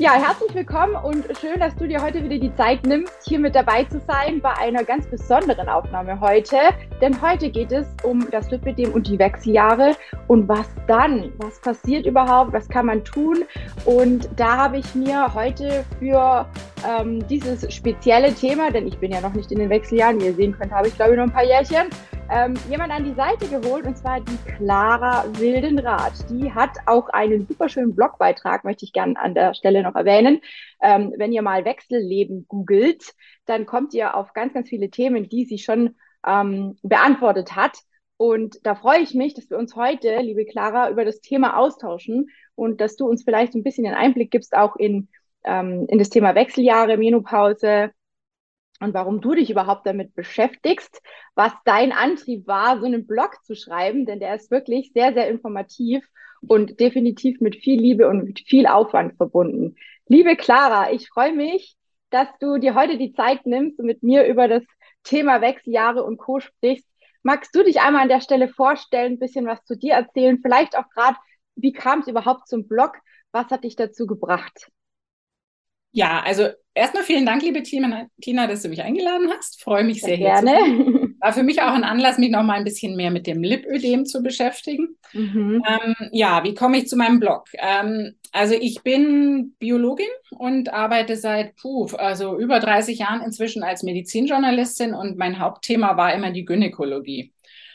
Ja, herzlich willkommen und schön, dass du dir heute wieder die Zeit nimmst, hier mit dabei zu sein bei einer ganz besonderen Aufnahme heute. Denn heute geht es um das Lipidem und die Wechseljahre und was dann, was passiert überhaupt, was kann man tun. Und da habe ich mir heute für ähm, dieses spezielle Thema, denn ich bin ja noch nicht in den Wechseljahren, wie ihr sehen könnt, habe ich glaube ich noch ein paar Jährchen, ähm, jemand an die Seite geholt und zwar die Clara Wildenrath. Die hat auch einen super schönen Blogbeitrag, möchte ich gerne an der Stelle noch erwähnen. Ähm, wenn ihr mal Wechselleben googelt, dann kommt ihr auf ganz, ganz viele Themen, die sie schon ähm, beantwortet hat. Und da freue ich mich, dass wir uns heute, liebe Clara, über das Thema austauschen und dass du uns vielleicht ein bisschen einen Einblick gibst, auch in, ähm, in das Thema Wechseljahre, Menopause, und warum du dich überhaupt damit beschäftigst, was dein Antrieb war, so einen Blog zu schreiben, denn der ist wirklich sehr, sehr informativ und definitiv mit viel Liebe und mit viel Aufwand verbunden. Liebe Clara, ich freue mich, dass du dir heute die Zeit nimmst und mit mir über das Thema Wechseljahre und Co. sprichst. Magst du dich einmal an der Stelle vorstellen, ein bisschen was zu dir erzählen? Vielleicht auch gerade, wie kam es überhaupt zum Blog? Was hat dich dazu gebracht? Ja, also erstmal vielen Dank, liebe Tina, dass du mich eingeladen hast. Freue mich sehr, sehr gerne. War für mich auch ein Anlass, mich noch mal ein bisschen mehr mit dem Lipödem zu beschäftigen. Mhm. Ähm, ja, wie komme ich zu meinem Blog? Ähm, also ich bin Biologin und arbeite seit puh, also über 30 Jahren inzwischen als Medizinjournalistin und mein Hauptthema war immer die Gynäkologie.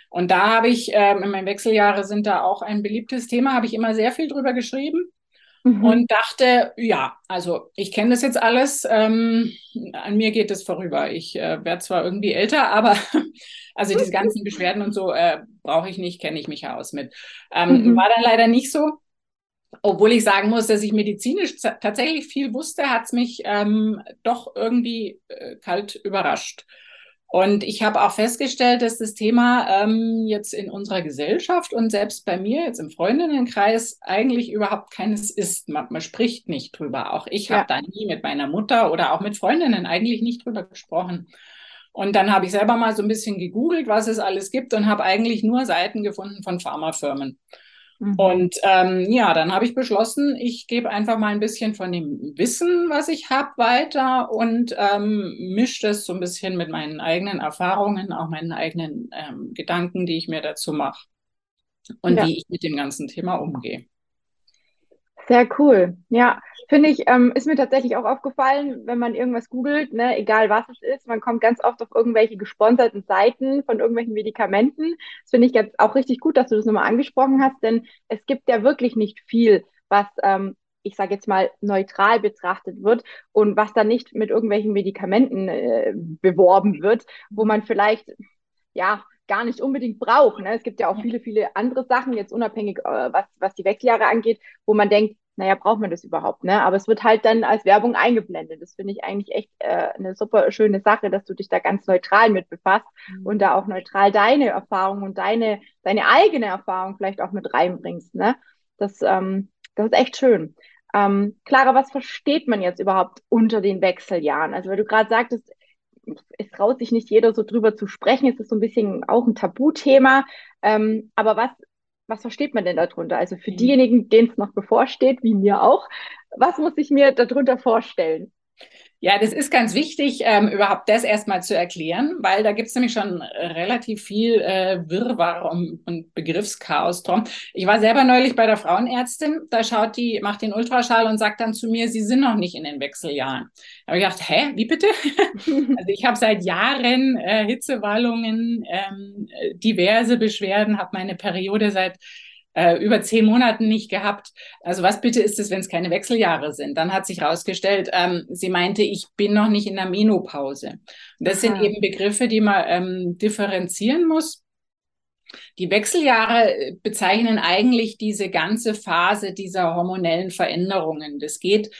Und da habe ich, ähm, in meinen Wechseljahre sind da auch ein beliebtes Thema, habe ich immer sehr viel drüber geschrieben mhm. und dachte, ja, also ich kenne das jetzt alles, ähm, an mir geht es vorüber. Ich äh, werde zwar irgendwie älter, aber also diese ganzen Beschwerden und so äh, brauche ich nicht, kenne ich mich aus mit. Ähm, mhm. War dann leider nicht so. Obwohl ich sagen muss, dass ich medizinisch tatsächlich viel wusste, hat es mich ähm, doch irgendwie äh, kalt überrascht. Und ich habe auch festgestellt, dass das Thema ähm, jetzt in unserer Gesellschaft und selbst bei mir jetzt im Freundinnenkreis eigentlich überhaupt keines ist. Man, man spricht nicht drüber. Auch ich ja. habe da nie mit meiner Mutter oder auch mit Freundinnen eigentlich nicht drüber gesprochen. Und dann habe ich selber mal so ein bisschen gegoogelt, was es alles gibt und habe eigentlich nur Seiten gefunden von Pharmafirmen. Mhm. Und ähm, ja, dann habe ich beschlossen, ich gebe einfach mal ein bisschen von dem Wissen, was ich habe, weiter und ähm, mische das so ein bisschen mit meinen eigenen Erfahrungen, auch meinen eigenen ähm, Gedanken, die ich mir dazu mache und ja. wie ich mit dem ganzen Thema umgehe. Sehr cool. Ja, finde ich, ähm, ist mir tatsächlich auch aufgefallen, wenn man irgendwas googelt, ne, egal was es ist, man kommt ganz oft auf irgendwelche gesponserten Seiten von irgendwelchen Medikamenten. Das finde ich jetzt auch richtig gut, dass du das nochmal angesprochen hast, denn es gibt ja wirklich nicht viel, was, ähm, ich sage jetzt mal, neutral betrachtet wird und was dann nicht mit irgendwelchen Medikamenten äh, beworben wird, wo man vielleicht, ja, gar nicht unbedingt braucht. Ne? Es gibt ja auch viele, viele andere Sachen, jetzt unabhängig, äh, was, was die Wechseljahre angeht, wo man denkt, naja, braucht man das überhaupt, ne? Aber es wird halt dann als Werbung eingeblendet. Das finde ich eigentlich echt äh, eine super schöne Sache, dass du dich da ganz neutral mit befasst mhm. und da auch neutral deine Erfahrung und deine, deine eigene Erfahrung vielleicht auch mit reinbringst, ne? Das, ähm, das ist echt schön. Ähm, Clara, was versteht man jetzt überhaupt unter den Wechseljahren? Also, weil du gerade sagtest, es traut sich nicht jeder so drüber zu sprechen. Es ist so ein bisschen auch ein Tabuthema. Ähm, aber was, was versteht man denn darunter? Also für mhm. diejenigen, denen es noch bevorsteht, wie mir auch, was muss ich mir darunter vorstellen? Ja, das ist ganz wichtig, ähm, überhaupt das erstmal zu erklären, weil da gibt es nämlich schon relativ viel äh, Wirrwarr und, und Begriffschaos drum. Ich war selber neulich bei der Frauenärztin, da schaut die, macht den Ultraschall und sagt dann zu mir, sie sind noch nicht in den Wechseljahren. Da habe ich gedacht, hä, wie bitte? also ich habe seit Jahren äh, Hitzewallungen, ähm, diverse Beschwerden, habe meine Periode seit äh, über zehn Monaten nicht gehabt. Also was bitte ist es, wenn es keine Wechseljahre sind? Dann hat sich herausgestellt, ähm, sie meinte, ich bin noch nicht in der Menopause. Und das Aha. sind eben Begriffe, die man ähm, differenzieren muss. Die Wechseljahre bezeichnen eigentlich diese ganze Phase dieser hormonellen Veränderungen. Das geht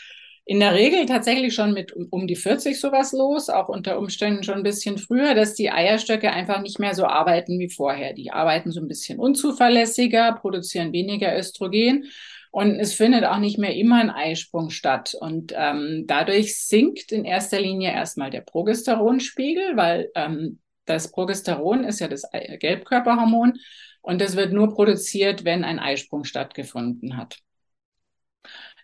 in der Regel tatsächlich schon mit um die 40 sowas los, auch unter Umständen schon ein bisschen früher, dass die Eierstöcke einfach nicht mehr so arbeiten wie vorher. Die arbeiten so ein bisschen unzuverlässiger, produzieren weniger Östrogen und es findet auch nicht mehr immer ein Eisprung statt. Und ähm, dadurch sinkt in erster Linie erstmal der Progesteronspiegel, weil ähm, das Progesteron ist ja das Gelbkörperhormon und das wird nur produziert, wenn ein Eisprung stattgefunden hat.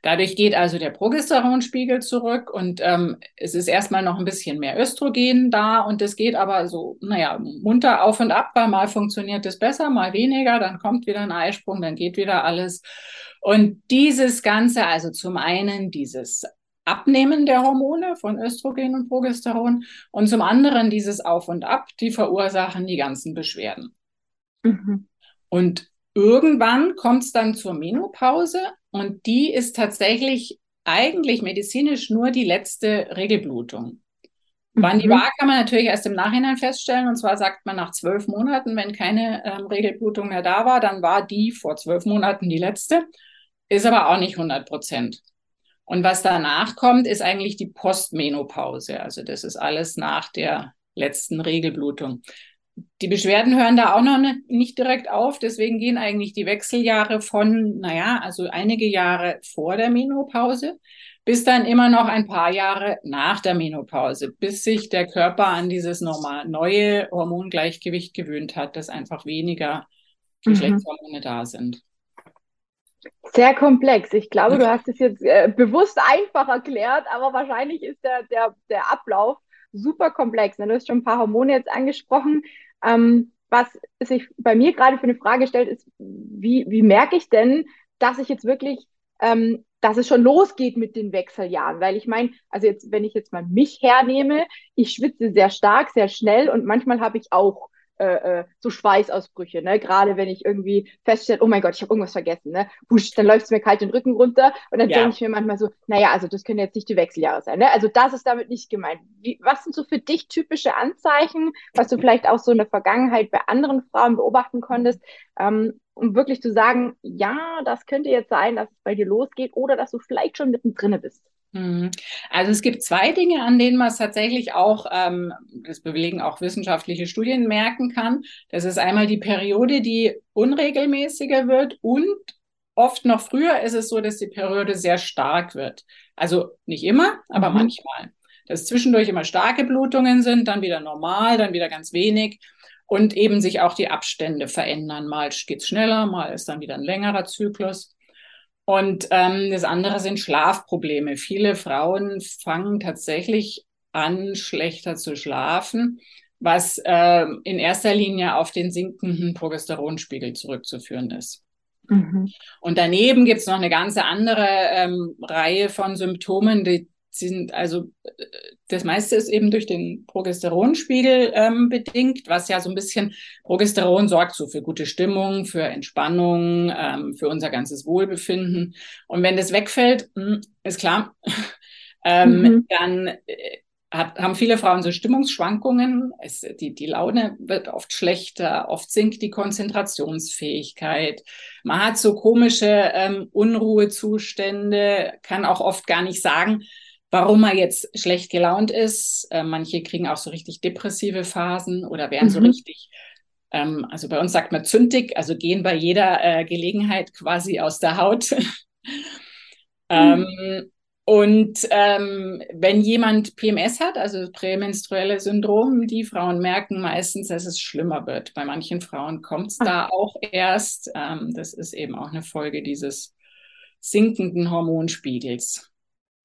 Dadurch geht also der Progesteronspiegel zurück und ähm, es ist erstmal noch ein bisschen mehr Östrogen da und es geht aber so, naja, munter auf und ab, weil mal funktioniert es besser, mal weniger, dann kommt wieder ein Eisprung, dann geht wieder alles. Und dieses Ganze, also zum einen dieses Abnehmen der Hormone von Östrogen und Progesteron und zum anderen dieses Auf und Ab, die verursachen die ganzen Beschwerden. Mhm. Und irgendwann kommt es dann zur Menopause und die ist tatsächlich eigentlich medizinisch nur die letzte Regelblutung. Wann die mhm. war, kann man natürlich erst im Nachhinein feststellen. Und zwar sagt man nach zwölf Monaten, wenn keine ähm, Regelblutung mehr da war, dann war die vor zwölf Monaten die letzte. Ist aber auch nicht 100 Prozent. Und was danach kommt, ist eigentlich die Postmenopause. Also das ist alles nach der letzten Regelblutung. Die Beschwerden hören da auch noch nicht direkt auf. Deswegen gehen eigentlich die Wechseljahre von, naja, also einige Jahre vor der Menopause bis dann immer noch ein paar Jahre nach der Menopause, bis sich der Körper an dieses normal neue Hormongleichgewicht gewöhnt hat, dass einfach weniger mhm. Geschlechtshormone mhm. da sind. Sehr komplex. Ich glaube, du hast es jetzt äh, bewusst einfach erklärt, aber wahrscheinlich ist der, der, der Ablauf super komplex. Du hast schon ein paar Hormone jetzt angesprochen. Ähm, was sich bei mir gerade für eine Frage stellt, ist, wie, wie merke ich denn, dass ich jetzt wirklich, ähm, dass es schon losgeht mit den Wechseljahren? Weil ich meine, also jetzt, wenn ich jetzt mal mich hernehme, ich schwitze sehr stark, sehr schnell und manchmal habe ich auch äh, äh, so Schweißausbrüche, ne? Gerade wenn ich irgendwie feststelle, oh mein Gott, ich habe irgendwas vergessen, ne? Wusch, dann läuft es mir kalt den Rücken runter und dann ja. denke ich mir manchmal so, naja, also das können jetzt nicht die Wechseljahre sein, ne? Also das ist damit nicht gemeint. Wie, was sind so für dich typische Anzeichen, was du vielleicht auch so in der Vergangenheit bei anderen Frauen beobachten konntest, ähm, um wirklich zu sagen, ja, das könnte jetzt sein, dass es bei dir losgeht oder dass du vielleicht schon mittendrin bist? Mhm. Also es gibt zwei Dinge, an denen man es tatsächlich auch, ähm, das belegen auch wissenschaftliche Studien, merken kann. Das ist einmal die Periode, die unregelmäßiger wird und oft noch früher ist es so, dass die Periode sehr stark wird. Also nicht immer, aber mhm. manchmal. Dass zwischendurch immer starke Blutungen sind, dann wieder normal, dann wieder ganz wenig und eben sich auch die Abstände verändern. Mal geht es schneller, mal ist dann wieder ein längerer Zyklus. Und ähm, das andere sind Schlafprobleme. Viele Frauen fangen tatsächlich an, schlechter zu schlafen, was äh, in erster Linie auf den sinkenden Progesteronspiegel zurückzuführen ist. Mhm. Und daneben gibt es noch eine ganze andere ähm, Reihe von Symptomen, die sind also das meiste ist eben durch den Progesteronspiegel ähm, bedingt, was ja so ein bisschen Progesteron sorgt so für gute Stimmung, für Entspannung, ähm, für unser ganzes Wohlbefinden. Und wenn das wegfällt, hm, ist klar, ähm, mhm. dann äh, hat, haben viele Frauen so Stimmungsschwankungen. Es, die, die Laune wird oft schlechter, oft sinkt die Konzentrationsfähigkeit. Man hat so komische ähm, Unruhezustände, kann auch oft gar nicht sagen, warum er jetzt schlecht gelaunt ist. Äh, manche kriegen auch so richtig depressive Phasen oder werden mhm. so richtig, ähm, also bei uns sagt man zündig, also gehen bei jeder äh, Gelegenheit quasi aus der Haut. ähm, mhm. und ähm, wenn jemand PMS hat, also prämenstruelle Syndrom, die Frauen merken meistens, dass es schlimmer wird. Bei manchen Frauen kommt es da auch erst. Ähm, das ist eben auch eine Folge dieses sinkenden Hormonspiegels.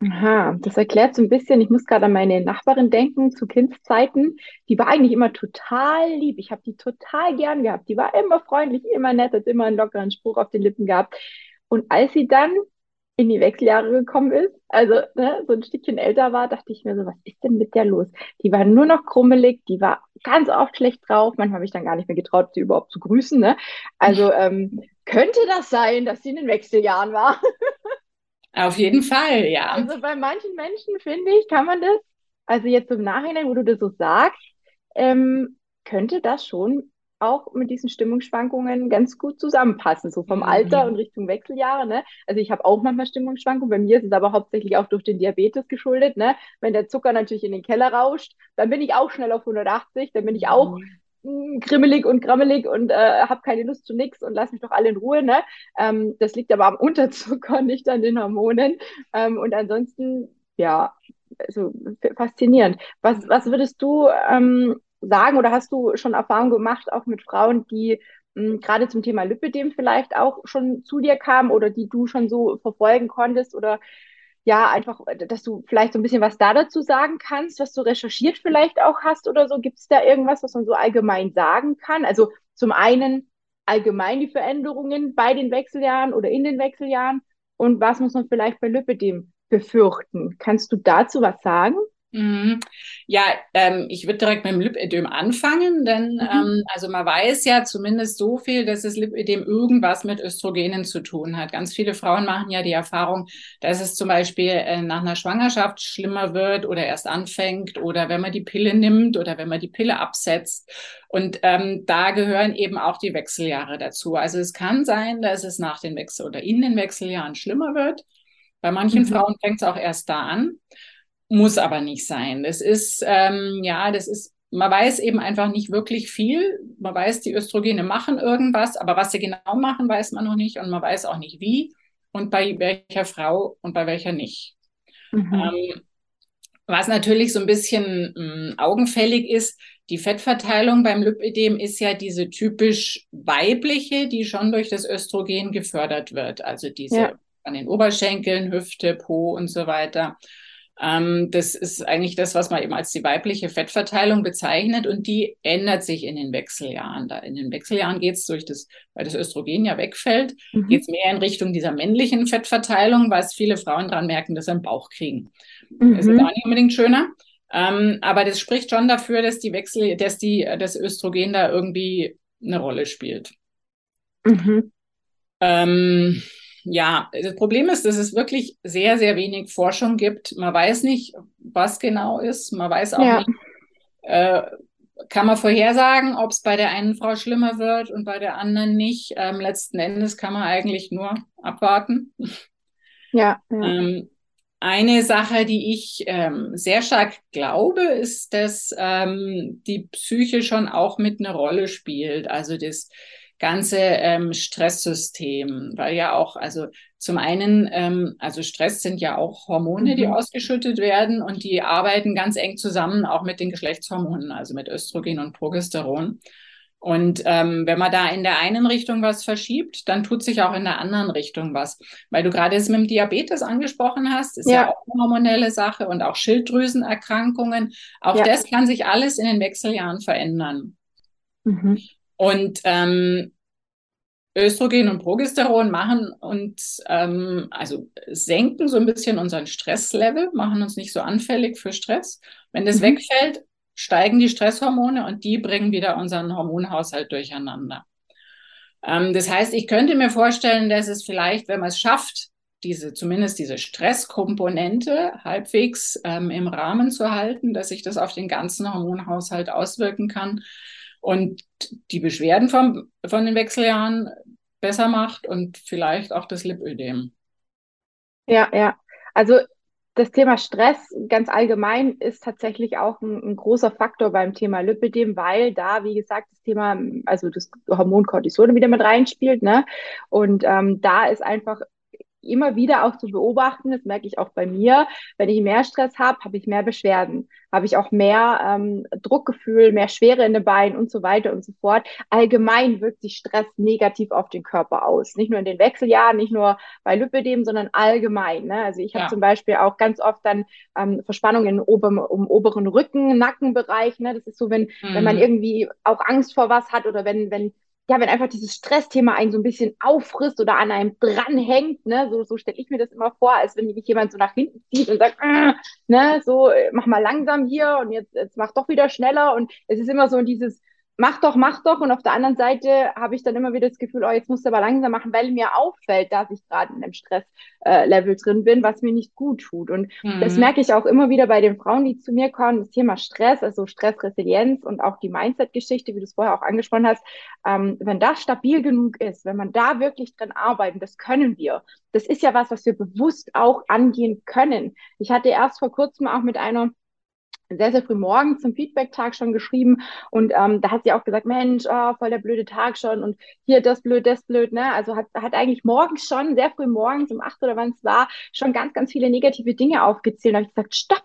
Aha, das erklärt so ein bisschen, ich muss gerade an meine Nachbarin denken, zu Kindszeiten. Die war eigentlich immer total lieb. Ich habe die total gern gehabt. Die war immer freundlich, immer nett, hat immer einen lockeren Spruch auf den Lippen gehabt. Und als sie dann in die Wechseljahre gekommen ist, also ne, so ein Stückchen älter war, dachte ich mir so, was ist denn mit der los? Die war nur noch krummelig, die war ganz oft schlecht drauf. Manchmal habe ich dann gar nicht mehr getraut, sie überhaupt zu grüßen. Ne? Also ähm, könnte das sein, dass sie in den Wechseljahren war? Auf jeden Fall, ja. Also bei manchen Menschen, finde ich, kann man das, also jetzt im Nachhinein, wo du das so sagst, ähm, könnte das schon auch mit diesen Stimmungsschwankungen ganz gut zusammenpassen, so vom mhm. Alter und Richtung Wechseljahre. Ne? Also ich habe auch manchmal Stimmungsschwankungen, bei mir ist es aber hauptsächlich auch durch den Diabetes geschuldet. Ne? Wenn der Zucker natürlich in den Keller rauscht, dann bin ich auch schnell auf 180, dann bin ich auch mhm krimmelig und grammelig und äh, habe keine Lust zu nichts und lass mich doch alle in Ruhe. Ne? Ähm, das liegt aber am Unterzucker, nicht an den Hormonen. Ähm, und ansonsten, ja, also faszinierend. Was, was würdest du ähm, sagen oder hast du schon Erfahrung gemacht, auch mit Frauen, die hm, gerade zum Thema Lipidem vielleicht auch schon zu dir kamen oder die du schon so verfolgen konntest oder ja, einfach, dass du vielleicht so ein bisschen was da dazu sagen kannst, was du recherchiert vielleicht auch hast oder so. Gibt es da irgendwas, was man so allgemein sagen kann? Also zum einen allgemein die Veränderungen bei den Wechseljahren oder in den Wechseljahren und was muss man vielleicht bei Lipidem befürchten? Kannst du dazu was sagen? Mhm. Ja, ähm, ich würde direkt mit dem Lipödem anfangen, denn mhm. ähm, also man weiß ja zumindest so viel, dass das Lipödem irgendwas mit Östrogenen zu tun hat. Ganz viele Frauen machen ja die Erfahrung, dass es zum Beispiel äh, nach einer Schwangerschaft schlimmer wird oder erst anfängt oder wenn man die Pille nimmt oder wenn man die Pille absetzt. Und ähm, da gehören eben auch die Wechseljahre dazu. Also es kann sein, dass es nach den Wechsel oder in den Wechseljahren schlimmer wird. Bei manchen mhm. Frauen fängt es auch erst da an muss aber nicht sein. Das ist, ähm, ja, das ist, man weiß eben einfach nicht wirklich viel. Man weiß, die Östrogene machen irgendwas, aber was sie genau machen, weiß man noch nicht und man weiß auch nicht wie und bei welcher Frau und bei welcher nicht. Mhm. Ähm, was natürlich so ein bisschen mh, hm, augenfällig ist, die Fettverteilung beim Lipödem ist ja diese typisch weibliche, die schon durch das Östrogen gefördert wird. Also diese ja. an den Oberschenkeln, Hüfte, Po und so weiter. Ähm, das ist eigentlich das, was man eben als die weibliche Fettverteilung bezeichnet und die ändert sich in den Wechseljahren. Da in den Wechseljahren geht es durch das, weil das Östrogen ja wegfällt, mhm. geht es mehr in Richtung dieser männlichen Fettverteilung, weil es viele Frauen dran merken, dass sie einen Bauch kriegen. Mhm. Das ist gar nicht unbedingt schöner. Ähm, aber das spricht schon dafür, dass die Wechsel, dass die, das Östrogen da irgendwie eine Rolle spielt. Mhm. Ähm, ja, das Problem ist, dass es wirklich sehr, sehr wenig Forschung gibt. Man weiß nicht, was genau ist. Man weiß auch ja. nicht, äh, kann man vorhersagen, ob es bei der einen Frau schlimmer wird und bei der anderen nicht. Ähm, letzten Endes kann man eigentlich nur abwarten. Ja. ja. Ähm, eine Sache, die ich ähm, sehr stark glaube, ist, dass ähm, die Psyche schon auch mit einer Rolle spielt. Also das ganze ähm, Stresssystem, weil ja auch, also zum einen, ähm, also Stress sind ja auch Hormone, mhm. die ausgeschüttet werden und die arbeiten ganz eng zusammen auch mit den Geschlechtshormonen, also mit Östrogen und Progesteron. Und ähm, wenn man da in der einen Richtung was verschiebt, dann tut sich auch in der anderen Richtung was. Weil du gerade es mit dem Diabetes angesprochen hast, ist ja, ja auch eine hormonelle Sache und auch Schilddrüsenerkrankungen. Auch ja. das kann sich alles in den Wechseljahren verändern. Mhm. Und ähm, Östrogen und Progesteron machen und ähm, also senken so ein bisschen unseren Stresslevel, machen uns nicht so anfällig für Stress. Wenn das mhm. wegfällt, steigen die Stresshormone und die bringen wieder unseren Hormonhaushalt durcheinander. Ähm, das heißt, ich könnte mir vorstellen, dass es vielleicht, wenn man es schafft, diese, zumindest diese Stresskomponente halbwegs ähm, im Rahmen zu halten, dass sich das auf den ganzen Hormonhaushalt auswirken kann, und die Beschwerden vom, von den Wechseljahren besser macht und vielleicht auch das Lipödem. Ja, ja. Also das Thema Stress ganz allgemein ist tatsächlich auch ein, ein, großer Faktor beim Thema Lipidem, weil da, wie gesagt, das Thema, also das Hormon Cortisol wieder mit reinspielt, ne? Und ähm, da ist einfach immer wieder auch zu beobachten, das merke ich auch bei mir, wenn ich mehr Stress habe, habe ich mehr Beschwerden, habe ich auch mehr ähm, Druckgefühl, mehr Schwere in den Beinen und so weiter und so fort. Allgemein wirkt sich Stress negativ auf den Körper aus. Nicht nur in den Wechseljahren, nicht nur bei Lipödem, sondern allgemein. Ne? Also ich habe ja. zum Beispiel auch ganz oft dann ähm, Verspannungen im, Ober im oberen Rücken, Nackenbereich. Ne? Das ist so, wenn, mhm. wenn man mhm. irgendwie auch Angst vor was hat oder wenn, wenn ja, wenn einfach dieses Stressthema einen so ein bisschen auffrisst oder an einem dranhängt, ne, so, so stelle ich mir das immer vor, als wenn mich jemand so nach hinten zieht und sagt, äh, ne, so, mach mal langsam hier und jetzt, jetzt mach doch wieder schneller. Und es ist immer so dieses, mach doch, mach doch. Und auf der anderen Seite habe ich dann immer wieder das Gefühl, oh, jetzt musst du aber langsam machen, weil mir auffällt, dass ich gerade in einem Stresslevel äh, drin bin, was mir nicht gut tut. Und mhm. das merke ich auch immer wieder bei den Frauen, die zu mir kommen, das Thema Stress, also Stressresilienz und auch die Mindset-Geschichte, wie du es vorher auch angesprochen hast. Ähm, wenn das stabil genug ist, wenn man da wirklich dran arbeitet, das können wir. Das ist ja was, was wir bewusst auch angehen können. Ich hatte erst vor kurzem auch mit einer sehr, sehr früh morgens zum Feedback-Tag schon geschrieben und ähm, da hat sie auch gesagt, Mensch, oh, voll der blöde Tag schon und hier das blöd, das blöd, ne? Also hat, hat eigentlich morgens schon, sehr früh morgens um acht oder wann es war, schon ganz, ganz viele negative Dinge aufgezählt. Da habe ich gesagt, stopp,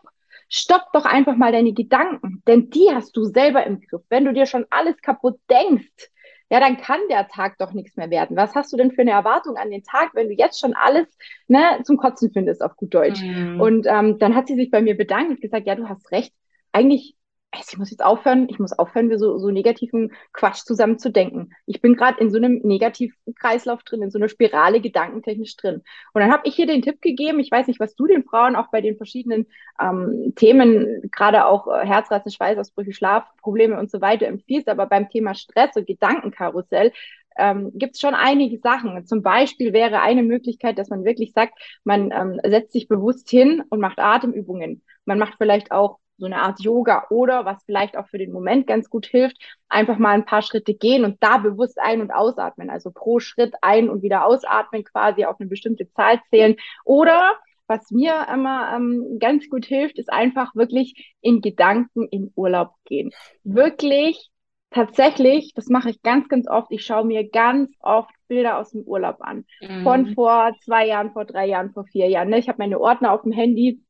stopp doch einfach mal deine Gedanken, denn die hast du selber im Griff. Wenn du dir schon alles kaputt denkst, ja, dann kann der Tag doch nichts mehr werden. Was hast du denn für eine Erwartung an den Tag, wenn du jetzt schon alles ne, zum Kotzen findest, auf gut Deutsch? Mhm. Und ähm, dann hat sie sich bei mir bedankt und gesagt, ja, du hast recht. Eigentlich ich muss jetzt aufhören, ich muss aufhören, wir so, so negativen Quatsch zusammen zu denken. Ich bin gerade in so einem negativen Kreislauf drin, in so einer Spirale gedankentechnisch drin. Und dann habe ich hier den Tipp gegeben, ich weiß nicht, was du den Frauen auch bei den verschiedenen ähm, Themen, gerade auch äh, Herzrasen, Schweißausbrüche, Schlafprobleme und so weiter empfiehlst, aber beim Thema Stress und Gedankenkarussell ähm, gibt es schon einige Sachen. Zum Beispiel wäre eine Möglichkeit, dass man wirklich sagt, man ähm, setzt sich bewusst hin und macht Atemübungen. Man macht vielleicht auch so eine Art Yoga oder was vielleicht auch für den Moment ganz gut hilft, einfach mal ein paar Schritte gehen und da bewusst ein- und ausatmen. Also pro Schritt ein- und wieder ausatmen, quasi auf eine bestimmte Zahl zählen. Oder was mir immer ähm, ganz gut hilft, ist einfach wirklich in Gedanken in Urlaub gehen. Wirklich tatsächlich, das mache ich ganz, ganz oft. Ich schaue mir ganz oft Bilder aus dem Urlaub an. Mhm. Von vor zwei Jahren, vor drei Jahren, vor vier Jahren. Ne? Ich habe meine Ordner auf dem Handy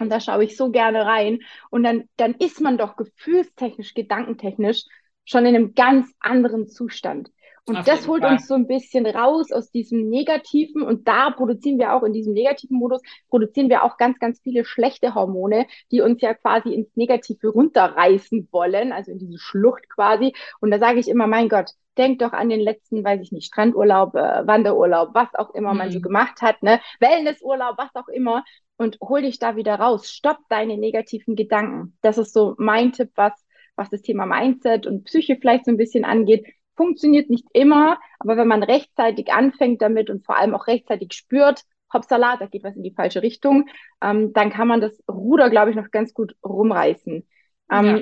und da schaue ich so gerne rein. Und dann, dann ist man doch gefühlstechnisch, gedankentechnisch schon in einem ganz anderen Zustand. Und Auf das holt Fall. uns so ein bisschen raus aus diesem Negativen. Und da produzieren wir auch in diesem negativen Modus, produzieren wir auch ganz, ganz viele schlechte Hormone, die uns ja quasi ins Negative runterreißen wollen, also in diese Schlucht quasi. Und da sage ich immer, mein Gott, denk doch an den letzten, weiß ich nicht, Strandurlaub, äh, Wanderurlaub, was auch immer mhm. man so mhm. gemacht hat, ne? Wellnessurlaub, was auch immer und hol dich da wieder raus. Stopp deine negativen Gedanken. Das ist so mein Tipp, was, was das Thema Mindset und Psyche vielleicht so ein bisschen angeht. Funktioniert nicht immer, aber wenn man rechtzeitig anfängt damit und vor allem auch rechtzeitig spürt, hoppsala, da geht was in die falsche Richtung, ähm, dann kann man das Ruder, glaube ich, noch ganz gut rumreißen. Ähm, ja.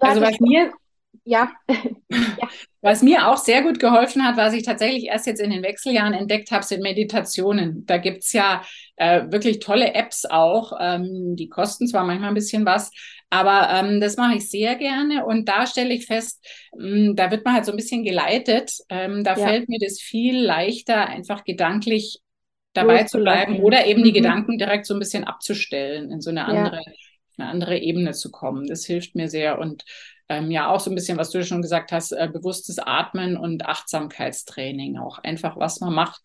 Also was mir, ja. ja. Was mir auch sehr gut geholfen hat, was ich tatsächlich erst jetzt in den Wechseljahren entdeckt habe, sind Meditationen. Da gibt es ja äh, wirklich tolle Apps auch. Ähm, die kosten zwar manchmal ein bisschen was, aber ähm, das mache ich sehr gerne. Und da stelle ich fest, mh, hm, da wird man halt so ein bisschen geleitet. Ähm, da ja. fällt mir das viel leichter, einfach gedanklich dabei zu bleiben oder eben mhm. die Gedanken direkt so ein bisschen abzustellen, in so eine andere, ja. eine andere Ebene zu kommen. Das hilft mir sehr. Und ähm, ja auch so ein bisschen, was du schon gesagt hast, äh, bewusstes Atmen und Achtsamkeitstraining auch. Einfach, was man macht,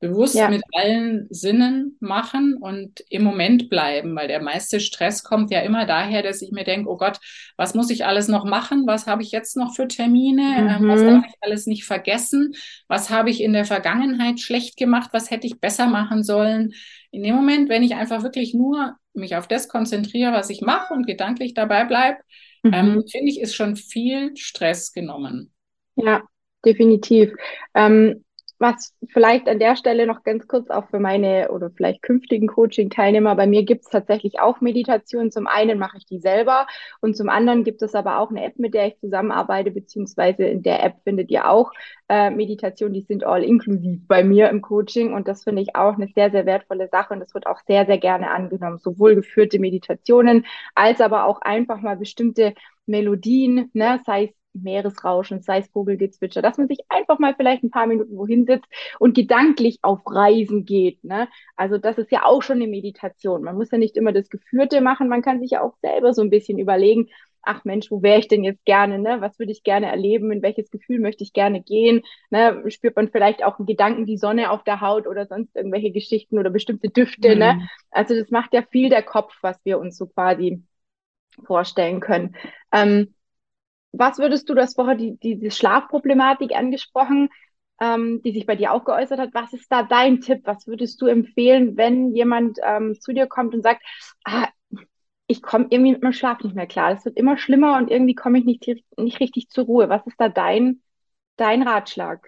bewusst ja. mit allen Sinnen machen und im Moment bleiben, weil der meiste Stress kommt ja immer daher, dass ich mir denke, oh Gott, was muss ich alles noch machen? Was habe ich jetzt noch für Termine? Ähm, mhm. was darf ich alles nicht vergessen? Was habe ich in der Vergangenheit schlecht gemacht? Was hätte ich besser machen sollen? In dem Moment, wenn ich einfach wirklich nur mich auf das konzentriere, was ich mache und gedanklich dabei bleibe, ähm, mhm. ähm, finde ich, ist schon viel Stress genommen. Ja, definitiv. Ähm, was vielleicht an der Stelle noch ganz kurz auch für meine oder vielleicht künftigen Coaching-Teilnehmer, bei mir gibt es tatsächlich auch Meditation. Zum einen mache ich die selber und zum anderen gibt es aber auch eine App, mit der ich zusammenarbeite, beziehungsweise in der App findet ihr auch äh, Meditation, die sind all inklusiv bei mir im Coaching und das finde ich auch eine sehr, sehr wertvolle Sache und das wird auch sehr, sehr gerne angenommen. Sowohl geführte Meditationen als aber auch einfach mal bestimmte Melodien, ne, sei es Meeresrauschen, sei es Vogelgezwitscher, dass man sich einfach mal vielleicht ein paar Minuten wohin sitzt und gedanklich auf Reisen geht. Ne? Also das ist ja auch schon eine Meditation. Man muss ja nicht immer das Geführte machen, man kann sich ja auch selber so ein bisschen überlegen, ach Mensch, wo wäre ich denn jetzt gerne, ne? Was würde ich gerne erleben? In welches Gefühl möchte ich gerne gehen? Ne? Spürt man vielleicht auch einen Gedanken, die Sonne auf der Haut oder sonst irgendwelche Geschichten oder bestimmte Düfte, ne? mhm. ne? Also das macht ja viel der Kopf, was wir uns so quasi vorstellen können. Ähm, was würdest du, das vorher die, diese Schlafproblematik angesprochen, ähm, die sich bei dir auch geäußert hat. Was ist da dein Tipp? Was würdest du empfehlen, wenn jemand ähm, zu dir kommt und sagt, ah, ich komme irgendwie mit meinem Schlaf nicht mehr klar. Es wird immer schlimmer und irgendwie komme ich nicht, nicht richtig zur Ruhe. Was ist da dein, dein Ratschlag?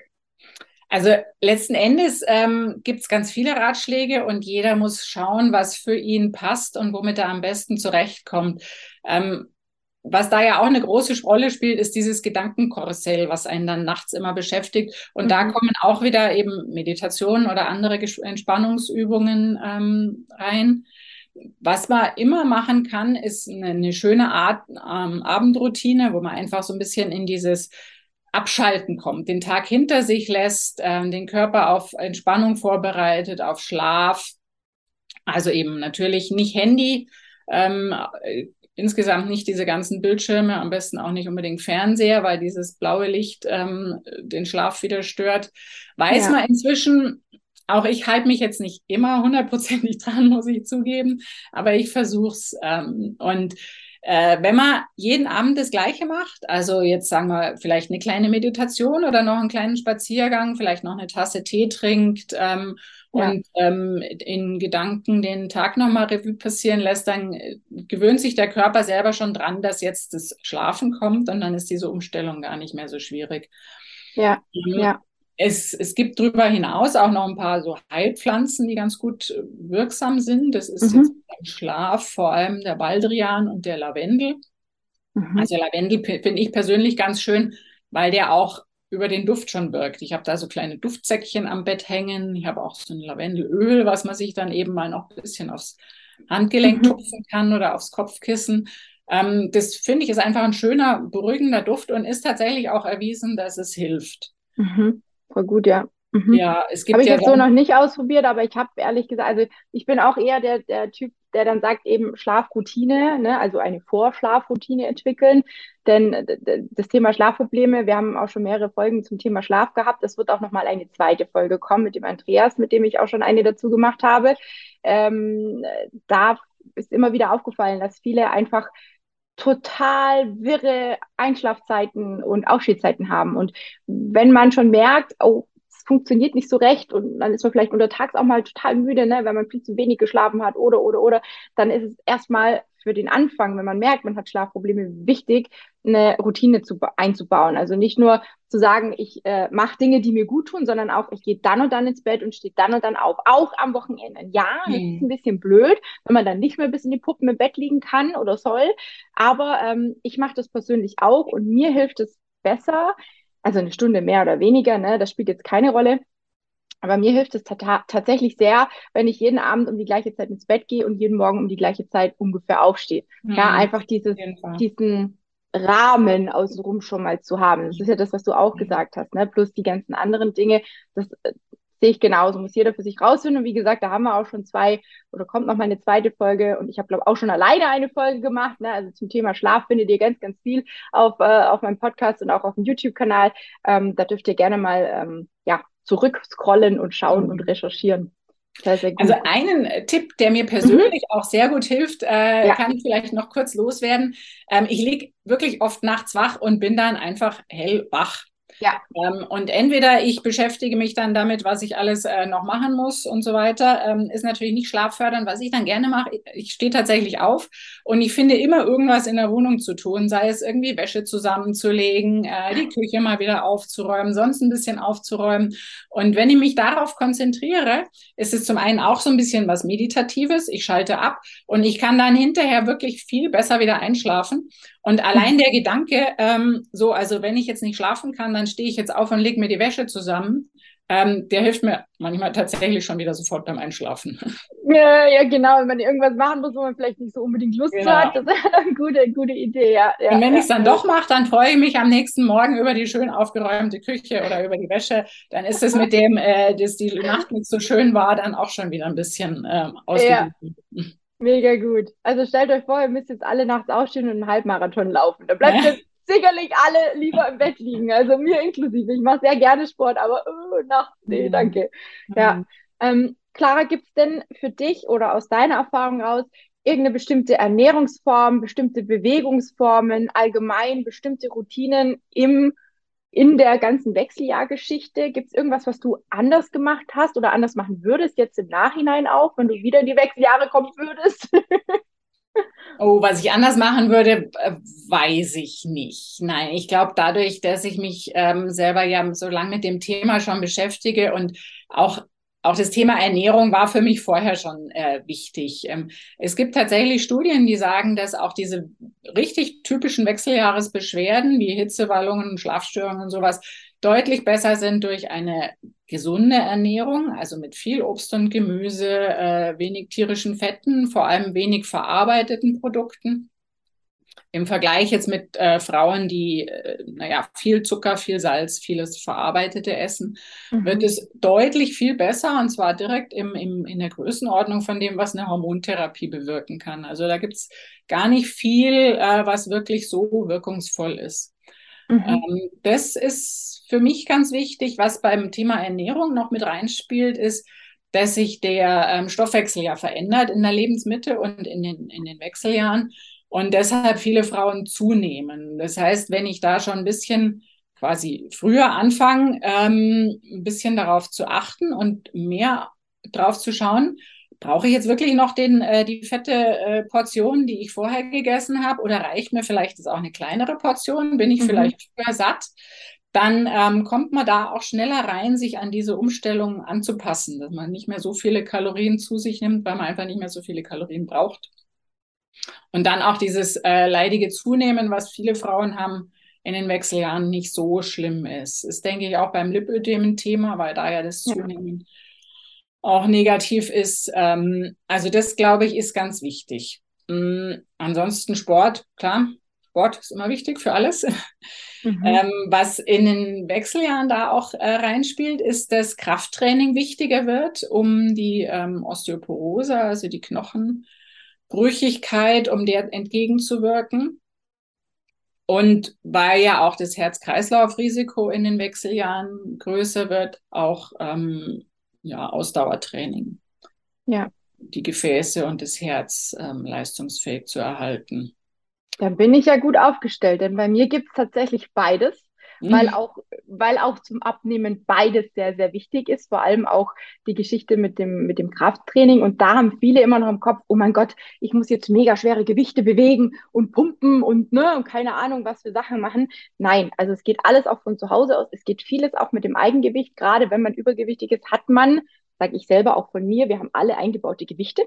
Also letzten Endes ähm, gibt es ganz viele Ratschläge und jeder muss schauen, was für ihn passt und womit er am besten zurechtkommt. Ähm, was da ja auch eine große Rolle spielt, ist dieses Gedankenkarussell, was einen dann nachts immer beschäftigt. Und mhm. da kommen auch wieder eben Meditationen oder andere Entspannungsübungen ähm, rein. Was man immer machen kann, ist eine, eine schöne Art ähm, Abendroutine, wo man einfach so ein bisschen in dieses Abschalten kommt, den Tag hinter sich lässt, äh, den Körper auf Entspannung vorbereitet, auf Schlaf. Also eben natürlich nicht Handy, ähm, insgesamt nicht diese ganzen Bildschirme, am besten auch nicht unbedingt Fernseher, weil dieses blaue Licht ähm, den Schlaf wieder stört. Weiß ja. man inzwischen, auch ich halte mich jetzt nicht immer hundertprozentig dran, muss ich zugeben, aber ich versuche es. Ähm, und äh, wenn man jeden Abend das Gleiche macht, also jetzt sagen wir vielleicht eine kleine Meditation oder noch einen kleinen Spaziergang, vielleicht noch eine Tasse Tee trinkt ähm, ja. und ähm, in Gedanken den Tag nochmal Revue passieren lässt, dann äh, gewöhnt sich der Körper selber schon dran, dass jetzt das Schlafen kommt und dann ist diese Umstellung gar nicht mehr so schwierig. Ja, mhm. ja. Es, es gibt darüber hinaus auch noch ein paar so Heilpflanzen, die ganz gut äh, wirksam sind. Das ist mhm. jetzt beim Schlaf vor allem der Baldrian und der Lavendel. Mhm. Also Lavendel finde ich persönlich ganz schön, weil der auch über den Duft schon wirkt. Ich habe da so kleine Duftsäckchen am Bett hängen. Ich habe auch so ein Lavendelöl, was man sich dann eben mal noch ein bisschen aufs Handgelenk mhm. tupfen kann oder aufs Kopfkissen. Ähm, das finde ich ist einfach ein schöner, beruhigender Duft und ist tatsächlich auch erwiesen, dass es hilft. Mhm. Voll gut, ja. Mhm. Ja, es gibt Habe ich ja jetzt so noch nicht ausprobiert, aber ich habe ehrlich gesagt, also ich bin auch eher der, der Typ, der dann sagt eben Schlafroutine, ne, also eine Vorschlafroutine entwickeln. Denn das Thema Schlafprobleme, wir haben auch schon mehrere Folgen zum Thema Schlaf gehabt. Es wird auch nochmal eine zweite Folge kommen mit dem Andreas, mit dem ich auch schon eine dazu gemacht habe. Ähm, da ist immer wieder aufgefallen, dass viele einfach total wirre Einschlafzeiten und Aufstehzeiten haben. Und wenn man schon merkt, oh, funktioniert nicht so recht und dann ist man vielleicht untertags auch mal total müde, ne, wenn man viel zu wenig geschlafen hat oder, oder, oder, dann ist es erstmal für den Anfang, wenn man merkt, man hat Schlafprobleme, wichtig, eine Routine zu, einzubauen. Also nicht nur zu sagen, ich äh, mache Dinge, die mir gut tun, sondern auch, ich gehe dann und dann ins Bett und stehe dann und dann auf, auch am Wochenende. Ja, das hm. ist ein bisschen blöd, wenn man dann nicht mehr bis in die Puppen im Bett liegen kann oder soll, aber ähm, ich mache das persönlich auch und mir hilft es besser, also eine Stunde mehr oder weniger, ne, das spielt jetzt keine Rolle, aber mir hilft es tatsächlich sehr, wenn ich jeden Abend um die gleiche Zeit ins Bett gehe und jeden Morgen um die gleiche Zeit ungefähr aufstehe. Mhm. Ja, einfach dieses, diesen Rahmen außenrum schon mal zu haben. Das ist ja das, was du auch mhm. gesagt hast, ne? Plus die ganzen anderen Dinge. Das äh, sehe ich genauso. Muss jeder für sich rausfinden. Und wie gesagt, da haben wir auch schon zwei oder kommt noch mal eine zweite Folge. Und ich habe, glaube auch schon alleine eine Folge gemacht. Ne? Also zum Thema Schlaf findet ihr ganz, ganz viel auf, äh, auf meinem Podcast und auch auf dem YouTube-Kanal. Ähm, da dürft ihr gerne mal ähm, ja, zurückscrollen und schauen und recherchieren. Also einen äh, Tipp, der mir persönlich mhm. auch sehr gut hilft, äh, ja. kann ich vielleicht noch kurz loswerden. Ähm, ich liege wirklich oft nachts wach und bin dann einfach hellwach. Ja. Ähm, und entweder ich beschäftige mich dann damit, was ich alles äh, noch machen muss und so weiter, ähm, ist natürlich nicht schlaffördernd. Was ich dann gerne mache, ich stehe tatsächlich auf und ich finde immer irgendwas in der Wohnung zu tun, sei es irgendwie Wäsche zusammenzulegen, äh, die Küche mal wieder aufzuräumen, sonst ein bisschen aufzuräumen. Und wenn ich mich darauf konzentriere, ist es zum einen auch so ein bisschen was Meditatives. Ich schalte ab und ich kann dann hinterher wirklich viel besser wieder einschlafen. Und allein der Gedanke, ähm, so, also wenn ich jetzt nicht schlafen kann, dann stehe ich jetzt auf und lege mir die Wäsche zusammen, ähm, der hilft mir manchmal tatsächlich schon wieder sofort beim Einschlafen. Ja, ja, genau. Wenn man irgendwas machen muss, wo man vielleicht nicht so unbedingt Lust genau. hat, das ist eine gute, gute Idee, ja. ja und wenn ja, ich es dann ja. doch mache, dann freue ich mich am nächsten Morgen über die schön aufgeräumte Küche oder über die Wäsche. Dann ist es mit dem, äh, dass die Nacht nicht so schön war, dann auch schon wieder ein bisschen ähm, ausgeglichen. Mega gut. Also stellt euch vor, ihr müsst jetzt alle nachts aufstehen und einen Halbmarathon laufen. Da bleibt jetzt sicherlich alle lieber im Bett liegen. Also mir inklusive. Ich mache sehr gerne Sport, aber uh, nachts, nee, mhm. danke. Ja. Mhm. Ähm, Clara, gibt es denn für dich oder aus deiner Erfahrung raus irgendeine bestimmte Ernährungsform, bestimmte Bewegungsformen, allgemein bestimmte Routinen im in der ganzen Wechseljahrgeschichte? Gibt es irgendwas, was du anders gemacht hast oder anders machen würdest, jetzt im Nachhinein auch, wenn du wieder in die Wechseljahre kommen würdest? oh, was ich anders machen würde, äh, weiß ich nicht. Nein, ich glaube, dadurch, dass ich mich ähm, selber ja so lange mit dem Thema schon beschäftige und auch auch das Thema Ernährung war für mich vorher schon äh, wichtig. Ähm, es gibt tatsächlich Studien, die sagen, dass auch diese richtig typischen Wechseljahresbeschwerden wie Hitzewallungen, Schlafstörungen und sowas deutlich besser sind durch eine gesunde Ernährung, also mit viel Obst und Gemüse, äh, wenig tierischen Fetten, vor allem wenig verarbeiteten Produkten. Im Vergleich jetzt mit äh, Frauen, die, äh, naja, viel Zucker, viel Salz, vieles verarbeitete essen, mhm. wird es deutlich viel besser und zwar direkt im, im, in der Größenordnung von dem, was eine Hormontherapie bewirken kann. Also da gibt es gar nicht viel, äh, was wirklich so wirkungsvoll ist. Mhm. Ähm, das ist für mich ganz wichtig. Was beim Thema Ernährung noch mit reinspielt, ist, dass sich der ähm, Stoffwechsel ja verändert in der Lebensmitte und in den, in den Wechseljahren und deshalb viele Frauen zunehmen. Das heißt, wenn ich da schon ein bisschen quasi früher anfange, ähm, ein bisschen darauf zu achten und mehr drauf zu schauen, brauche ich jetzt wirklich noch den, äh, die fette äh, Portion, die ich vorher gegessen habe, oder reicht mir vielleicht jetzt auch eine kleinere Portion? Bin ich mhm. vielleicht früher satt? Dann ähm, kommt man da auch schneller rein, sich an diese Umstellung anzupassen, dass man nicht mehr so viele Kalorien zu sich nimmt, weil man einfach nicht mehr so viele Kalorien braucht. Und dann auch dieses äh, leidige Zunehmen, was viele Frauen haben in den Wechseljahren, nicht so schlimm ist. Ist, denke ich, auch beim Lipödem ein Thema, weil da ja das Zunehmen ja auch negativ ist. Ähm, also das, glaube ich, ist ganz wichtig. Ähm, ansonsten Sport, klar, Sport ist immer wichtig für alles. Mhm. Ähm, was in den Wechseljahren da auch äh, reinspielt, ist, dass Krafttraining wichtiger wird, um die ähm, Osteoporose, also die Knochenbrüchigkeit, um der entgegenzuwirken. Und weil ja auch das Herz-Kreislauf-Risiko in den Wechseljahren größer wird, auch ähm, ja, Ausdauertraining. Ja. Die Gefäße und das Herz ähm, leistungsfähig zu erhalten. Dann bin ich ja gut aufgestellt, denn bei mir gibt es tatsächlich beides weil mhm. auch, weil auch zum Abnehmen beides sehr, sehr wichtig ist, vor allem auch die Geschichte mit dem, mit dem Krafttraining. Und da haben viele immer noch im Kopf, oh mein Gott, ich muss jetzt mega schwere Gewichte bewegen und pumpen und ne, und keine Ahnung, was für Sachen machen. Nein, also es geht alles auch von zu Hause aus. Es geht vieles auch mit dem Eigengewicht. Gerade wenn man übergewichtig ist, hat man, sage ich selber auch von mir, wir haben alle eingebaute Gewichte.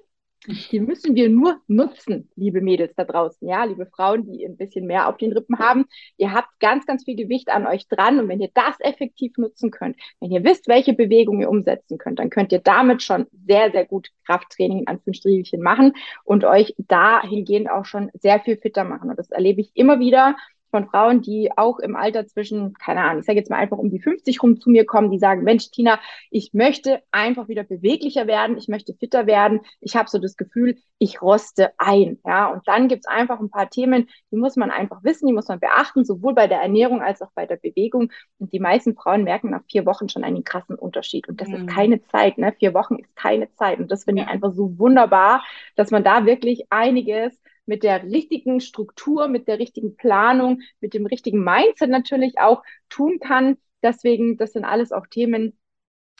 Die müssen wir nur nutzen, liebe Mädels da draußen, ja, liebe Frauen, die ein bisschen mehr auf den Rippen haben. Ihr habt ganz, ganz viel Gewicht an euch dran und wenn ihr das effektiv nutzen könnt, wenn ihr wisst, welche Bewegung ihr umsetzen könnt, dann könnt ihr damit schon sehr, sehr gut Krafttraining in Anführungsstrichen machen und euch dahingehend auch schon sehr viel fitter machen. Und das erlebe ich immer wieder, von Frauen, die auch im Alter zwischen, keine Ahnung, ich sage jetzt mal einfach um die 50 rum zu mir kommen, die sagen, Mensch, Tina, ich möchte einfach wieder beweglicher werden, ich möchte fitter werden, ich habe so das Gefühl, ich roste ein. Ja, und dann gibt's einfach ein paar Themen, die muss man einfach wissen, die muss man beachten, sowohl bei der Ernährung als auch bei der Bewegung. Und die meisten Frauen merken nach vier Wochen schon einen krassen Unterschied. Und das mhm. ist keine Zeit, ne? Vier Wochen ist keine Zeit. Und das finde ich einfach so wunderbar, dass man da wirklich einiges mit der richtigen Struktur, mit der richtigen Planung, mit dem richtigen Mindset natürlich auch tun kann. Deswegen, das sind alles auch Themen,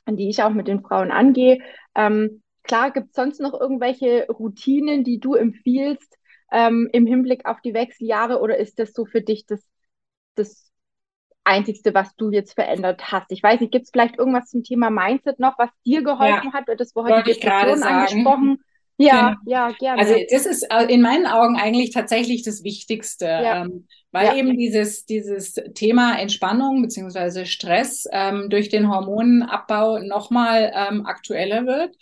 an die ich auch mit den Frauen angehe. Ähm, klar, gibt es sonst noch irgendwelche Routinen, die du empfiehlst ähm, im Hinblick auf die Wechseljahre oder ist das so für dich das, das Einzigste, was du jetzt verändert hast? Ich weiß nicht, gibt es vielleicht irgendwas zum Thema Mindset noch, was dir geholfen ja, hat? Das war heute Depression angesprochen. Ja, genau. ja, gerne. Also das ist äh, in meinen Augen eigentlich tatsächlich das Wichtigste, ja. ähm, weil ja. eben dieses, dieses Thema Entspannung beziehungsweise Stress ähm, durch den Hormonenabbau nochmal ähm, aktueller wird.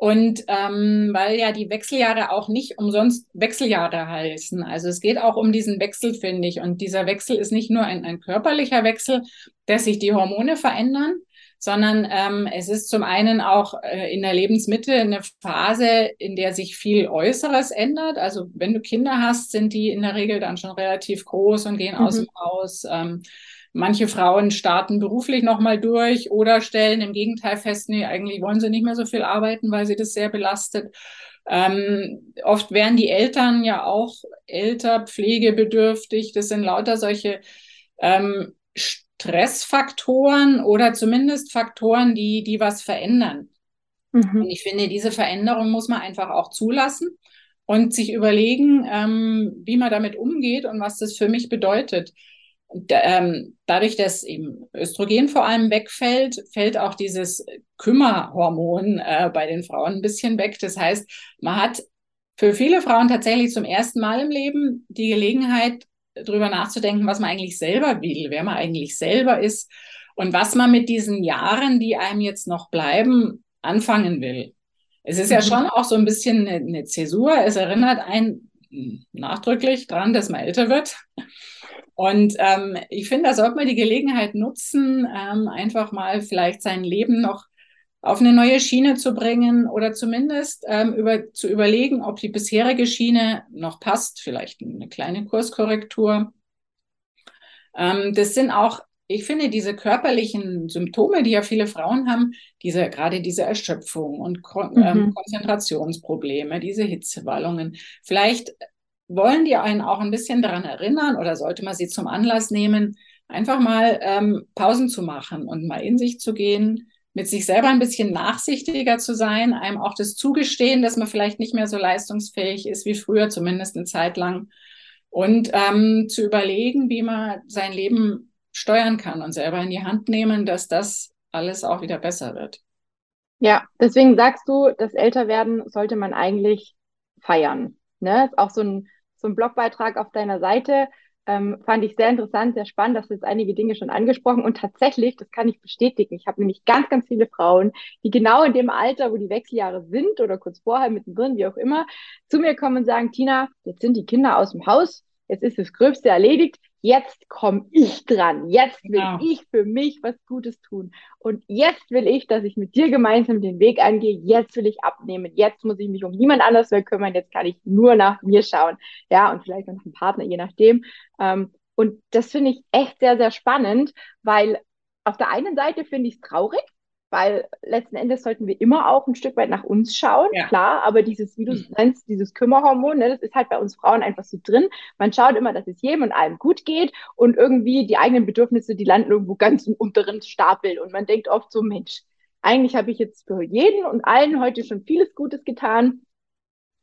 Und ähm, weil ja die Wechseljahre auch nicht umsonst Wechseljahre heißen. Also es geht auch um diesen Wechsel, finde ich. Und dieser Wechsel ist nicht nur ein, ein körperlicher Wechsel, dass sich die Hormone verändern, sondern ähm, es ist zum einen auch äh, in der Lebensmitte eine Phase, in der sich viel Äußeres ändert. Also wenn du Kinder hast, sind die in der Regel dann schon relativ groß und gehen mhm. aus dem Haus. Ähm, manche Frauen starten beruflich nochmal durch oder stellen im Gegenteil fest, nee, eigentlich wollen sie nicht mehr so viel arbeiten, weil sie das sehr belastet. Ähm, oft werden die Eltern ja auch älter, pflegebedürftig. Das sind lauter solche ähm, Stressfaktoren oder zumindest Faktoren, die, die was verändern. Mhm. Und ich finde, diese Veränderung muss man einfach auch zulassen und sich überlegen, ähm, wie man damit umgeht und was das für mich bedeutet. Und, ähm, dadurch, dass eben Östrogen vor allem wegfällt, fällt auch dieses Kümmerhormon äh, bei den Frauen ein bisschen weg. Das heißt, man hat für viele Frauen tatsächlich zum ersten Mal im Leben die Gelegenheit, drüber nachzudenken, was man eigentlich selber will, wer man eigentlich selber ist und was man mit diesen Jahren, die einem jetzt noch bleiben, anfangen will. Es ist ja mhm. schon auch so ein bisschen eine, eine Zäsur. Es erinnert einen nachdrücklich dran, dass man älter wird. Und ähm, ich finde, da sollte man die Gelegenheit nutzen, ähm, einfach mal vielleicht sein Leben noch auf eine neue Schiene zu bringen oder zumindest ähm, über, zu überlegen, ob die bisherige Schiene noch passt, vielleicht eine kleine Kurskorrektur. Ähm, das sind auch, ich finde, diese körperlichen Symptome, die ja viele Frauen haben, diese, gerade diese Erschöpfung und Kon mhm. ähm, Konzentrationsprobleme, diese Hitzewallungen, vielleicht wollen die einen auch ein bisschen daran erinnern oder sollte man sie zum Anlass nehmen, einfach mal ähm, Pausen zu machen und mal in sich zu gehen, mit sich selber ein bisschen nachsichtiger zu sein, einem auch das zugestehen, dass man vielleicht nicht mehr so leistungsfähig ist wie früher, zumindest eine Zeit lang, und ähm, zu überlegen, wie man sein Leben steuern kann und selber in die Hand nehmen, dass das alles auch wieder besser wird. Ja, deswegen sagst du, das Älterwerden sollte man eigentlich feiern. Ne? Ist auch so ein so ein Blogbeitrag auf deiner Seite. Ähm, fand ich sehr interessant, sehr spannend, dass du jetzt einige Dinge schon angesprochen und tatsächlich, das kann ich bestätigen, ich habe nämlich ganz, ganz viele Frauen, die genau in dem Alter, wo die Wechseljahre sind oder kurz vorher, mittendrin, wie auch immer, zu mir kommen und sagen, Tina, jetzt sind die Kinder aus dem Haus, jetzt ist das Gröbste erledigt, jetzt komme ich dran, jetzt will genau. ich für mich was Gutes tun. Und jetzt will ich, dass ich mit dir gemeinsam den Weg angehe, jetzt will ich abnehmen, jetzt muss ich mich um niemand anders mehr kümmern, jetzt kann ich nur nach mir schauen. Ja, und vielleicht noch nach einem Partner, je nachdem. Ähm, und das finde ich echt sehr, sehr spannend, weil auf der einen Seite finde ich es traurig, weil letzten Endes sollten wir immer auch ein Stück weit nach uns schauen, ja. klar, aber dieses, wie du es mhm. nennst, dieses Kümmerhormon, ne, das ist halt bei uns Frauen einfach so drin. Man schaut immer, dass es jedem und allem gut geht und irgendwie die eigenen Bedürfnisse, die landen irgendwo ganz im unteren Stapel und man denkt oft so, Mensch, eigentlich habe ich jetzt für jeden und allen heute schon vieles Gutes getan,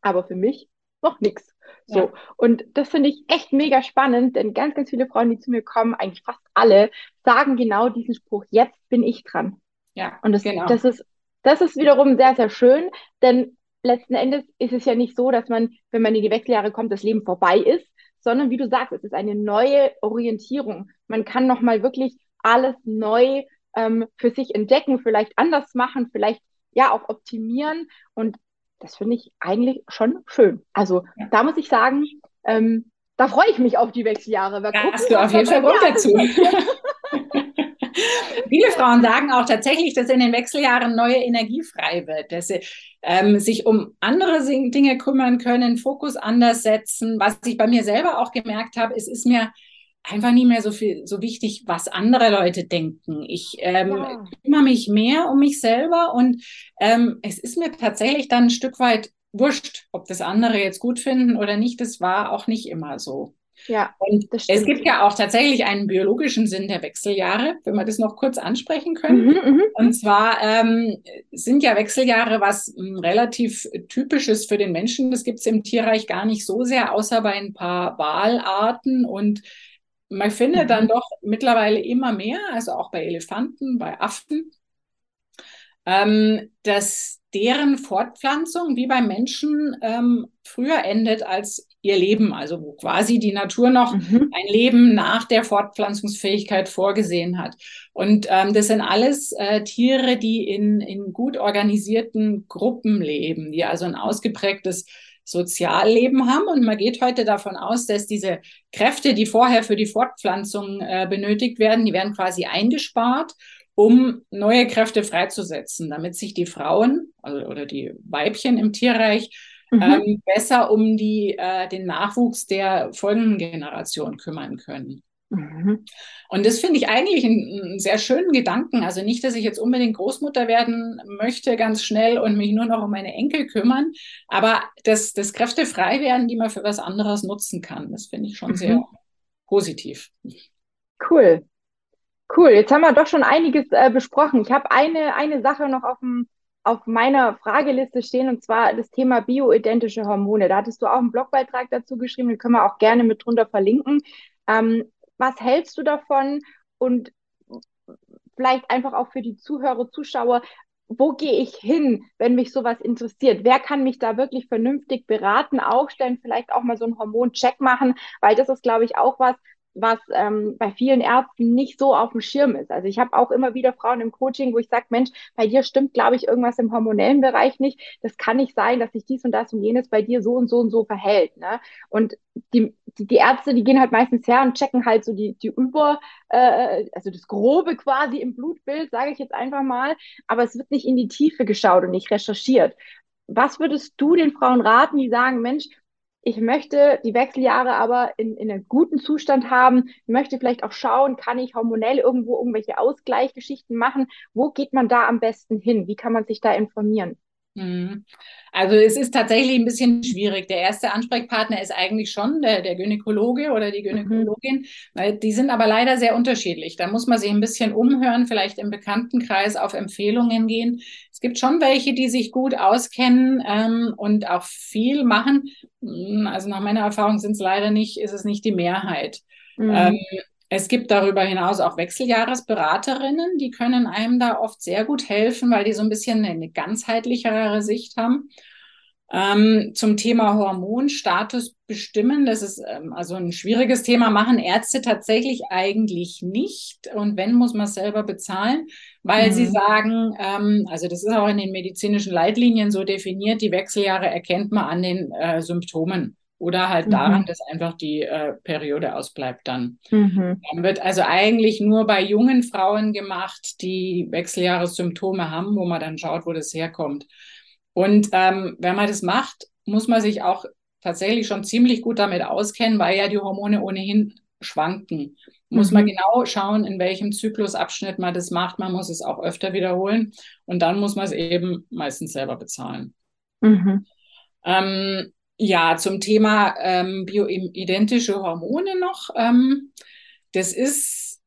aber für mich noch nichts. So. Ja. Und das finde ich echt mega spannend, denn ganz, ganz viele Frauen, die zu mir kommen, eigentlich fast alle, sagen genau diesen Spruch, jetzt bin ich dran. Ja, und das, genau. das, ist, das ist wiederum sehr, sehr schön, denn letzten Endes ist es ja nicht so, dass man, wenn man in die Wechseljahre kommt, das Leben vorbei ist, sondern wie du sagst, es ist eine neue Orientierung. Man kann nochmal wirklich alles neu ähm, für sich entdecken, vielleicht anders machen, vielleicht ja auch optimieren. Und das finde ich eigentlich schon schön. Also ja. da muss ich sagen, ähm, da freue ich mich auf die Wechseljahre. Da hast du auf jeden Fall Grund dazu. Viele Frauen sagen auch tatsächlich, dass in den Wechseljahren neue Energie frei wird, dass sie ähm, sich um andere Dinge kümmern können, Fokus anders setzen. Was ich bei mir selber auch gemerkt habe, es ist mir einfach nicht mehr so viel so wichtig, was andere Leute denken. Ich ähm, ja. kümmere mich mehr um mich selber und ähm, es ist mir tatsächlich dann ein Stück weit wurscht, ob das andere jetzt gut finden oder nicht. Das war auch nicht immer so. Ja, und es gibt ja auch tatsächlich einen biologischen Sinn der Wechseljahre, wenn wir das noch kurz ansprechen können. Mhm, mhm, und zwar ähm, sind ja Wechseljahre was m, hm, relativ typisches für den Menschen. Das gibt es im Tierreich gar nicht so sehr, außer bei ein paar Walarten. Und man findet mhm. dann doch mittlerweile immer mehr, also auch bei Elefanten, bei Affen, ähm, dass deren Fortpflanzung wie beim Menschen ähm, früher endet als ihr Leben, also wo quasi die Natur noch mhm. ein Leben nach der Fortpflanzungsfähigkeit vorgesehen hat. Und ähm, das sind alles äh, Tiere, die in, in gut organisierten Gruppen leben, die also ein ausgeprägtes Sozialleben haben. Und man geht heute davon aus, dass diese Kräfte, die vorher für die Fortpflanzung äh, benötigt werden, die werden quasi eingespart um neue Kräfte freizusetzen, damit sich die Frauen also, oder die Weibchen im Tierreich mhm. ähm, besser um die, äh, den Nachwuchs der folgenden Generation kümmern können. Mhm. Und das finde ich eigentlich einen, einen, sehr schönen Gedanken. Also nicht, dass ich jetzt unbedingt Großmutter werden möchte, ganz schnell und mich nur noch um meine Enkel kümmern, aber dass, dass Kräfte frei werden, die man für was anderes nutzen kann. Das finde ich schon mhm. sehr positiv. Cool. Cool. Jetzt haben wir doch schon einiges äh, besprochen. Ich habe eine, eine Sache noch auf dem auf meiner Frageliste stehen, und zwar das Thema bioidentische Hormone. Da hattest du auch einen Blogbeitrag dazu geschrieben, den können wir auch gerne mit drunter verlinken. Ähm, was hältst du davon? Und vielleicht einfach auch für die Zuhörer, Zuschauer, wo gehe ich hin, wenn mich sowas interessiert? Wer kann mich da wirklich vernünftig beraten, aufstellen, vielleicht auch mal so einen Hormoncheck machen? Weil das ist, glaube ich, auch was, was ähm, bei vielen Ärzten nicht so auf dem Schirm ist. Also ich habe auch immer wieder Frauen im Coaching, wo ich sage, Mensch, bei dir stimmt, glaube ich, irgendwas im hormonellen Bereich nicht. Das kann nicht sein, dass sich dies und das und jenes bei dir so und so und so verhält. Ne? Und die, die, die Ärzte, die gehen halt meistens her und checken halt so die, die Über, äh, also das Grobe quasi im Blutbild, sage ich jetzt einfach mal, aber es wird nicht in die Tiefe geschaut und nicht recherchiert. Was würdest du den Frauen raten, die sagen, Mensch, ich möchte die Wechseljahre aber in, in einem guten Zustand haben, möchte vielleicht auch schauen, kann ich hormonell irgendwo irgendwelche Ausgleichgeschichten machen? Wo geht man da am besten hin? Wie kann man sich da informieren? Mhm. Also es ist tatsächlich ein bisschen schwierig. Der erste Ansprechpartner ist eigentlich schon der, der Gynäkologe oder die mhm. Gynäkologin, weil die sind aber leider sehr unterschiedlich. Da muss man sich ein bisschen umhören, vielleicht im Bekanntenkreis auf Empfehlungen gehen. Es gibt schon welche, die sich gut auskennen ähm, und auch viel machen. Hm, also nach meiner Erfahrung sind es leider nicht, ist es nicht die Mehrheit. Mhm. Ähm, es gibt darüber hinaus auch Wechseljahresberaterinnen, die können einem da oft sehr gut helfen, weil die so ein bisschen eine ganzheitlichere Sicht haben. Ähm, zum Thema Hormonstatus bestimmen, das ist ähm, also ein schwieriges Thema, machen Ärzte tatsächlich eigentlich nicht. Und wenn, muss man es selber bezahlen, weil mhm. sie sagen, ähm, also das ist auch in den medizinischen Leitlinien so definiert, die Wechseljahre erkennt man an den äh, Symptomen oder halt mhm. daran, dass einfach die äh, Periode ausbleibt dann. Mhm. Dann wird also eigentlich nur bei jungen Frauen gemacht, die Wechseljahressymptome haben, wo man dann schaut, wo das herkommt. Und ähm, wenn man das macht, muss man sich auch tatsächlich schon ziemlich gut damit auskennen, weil ja die Hormone ohnehin schwanken. Muss mhm. man genau schauen, in welchem Zyklusabschnitt man das macht. Man muss es auch öfter wiederholen und dann muss man es eben meistens selber bezahlen. Mhm. Ähm, ja, zum Thema ähm, bioidentische Hormone noch. Ähm, das ist,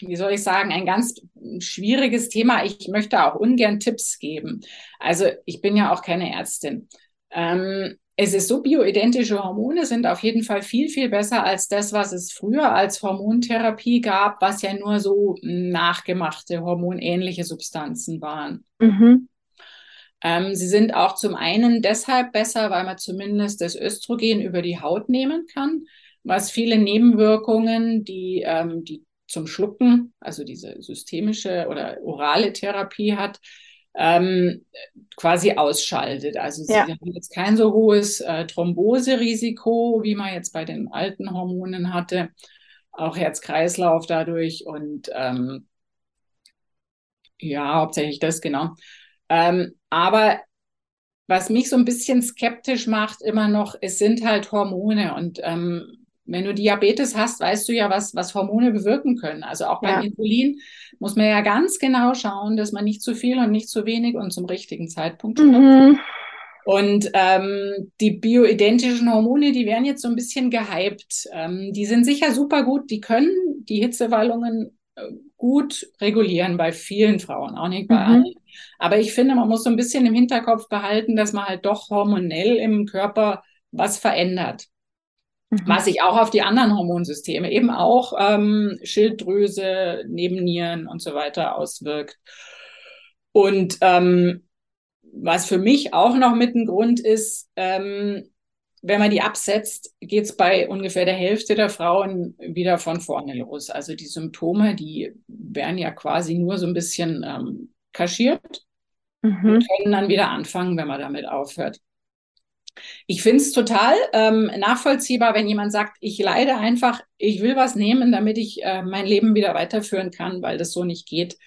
wie soll ich sagen, ein ganz schwieriges Thema. Ich möchte auch ungern Tipps geben. Also ich bin ja auch keine Ärztin. Ähm, es ist so, bioidentische Hormone sind auf jeden Fall viel, viel besser als das, was es früher als Hormontherapie gab, was ja nur so nachgemachte hormonähnliche Substanzen waren. Mhm. Ähm, sie sind auch zum einen deshalb besser, weil man zumindest das Östrogen über die Haut nehmen kann, was viele Nebenwirkungen, die, ähm, die zum Schlucken, also diese systemische oder orale Therapie hat, ähm, quasi ausschaltet. Also sie ja. haben jetzt kein so hohes äh, Thromboserisiko, wie man jetzt bei den alten Hormonen hatte, auch Herz-Kreislauf dadurch und ähm, ja, hauptsächlich das genau. Ähm, aber was mich so ein bisschen skeptisch macht immer noch, es sind halt Hormone und ähm, wenn du Diabetes hast, weißt du ja, was, was Hormone bewirken können. Also auch beim ja. Insulin muss man ja ganz genau schauen, dass man nicht zu viel und nicht zu wenig und zum richtigen Zeitpunkt mhm. Und ähm, die bioidentischen Hormone, die werden jetzt so ein bisschen gehypt. Ähm, die sind sicher super gut, die können die Hitzewallungen äh, gut regulieren bei vielen Frauen, auch nicht bei mhm. allen. Aber ich finde, man muss so ein bisschen im Hinterkopf behalten, dass man halt doch hormonell im Körper was verändert. Mhm. Was sich auch auf die anderen Hormonsysteme, eben auch ähm, Schilddrüse, Nebennieren und so weiter auswirkt. Und ähm, was für mich auch noch mit ein Grund ist, ähm, wenn man die absetzt, geht es bei ungefähr der Hälfte der Frauen wieder von vorne los. Also die Symptome, die werden ja quasi nur so ein bisschen ähm, kaschiert mhm. und können dann wieder anfangen, wenn man damit aufhört. Ich finde es total ähm, nachvollziehbar, wenn jemand sagt, ich leide einfach, ich will was nehmen, damit ich äh, mein Leben wieder weiterführen kann, weil das so nicht geht.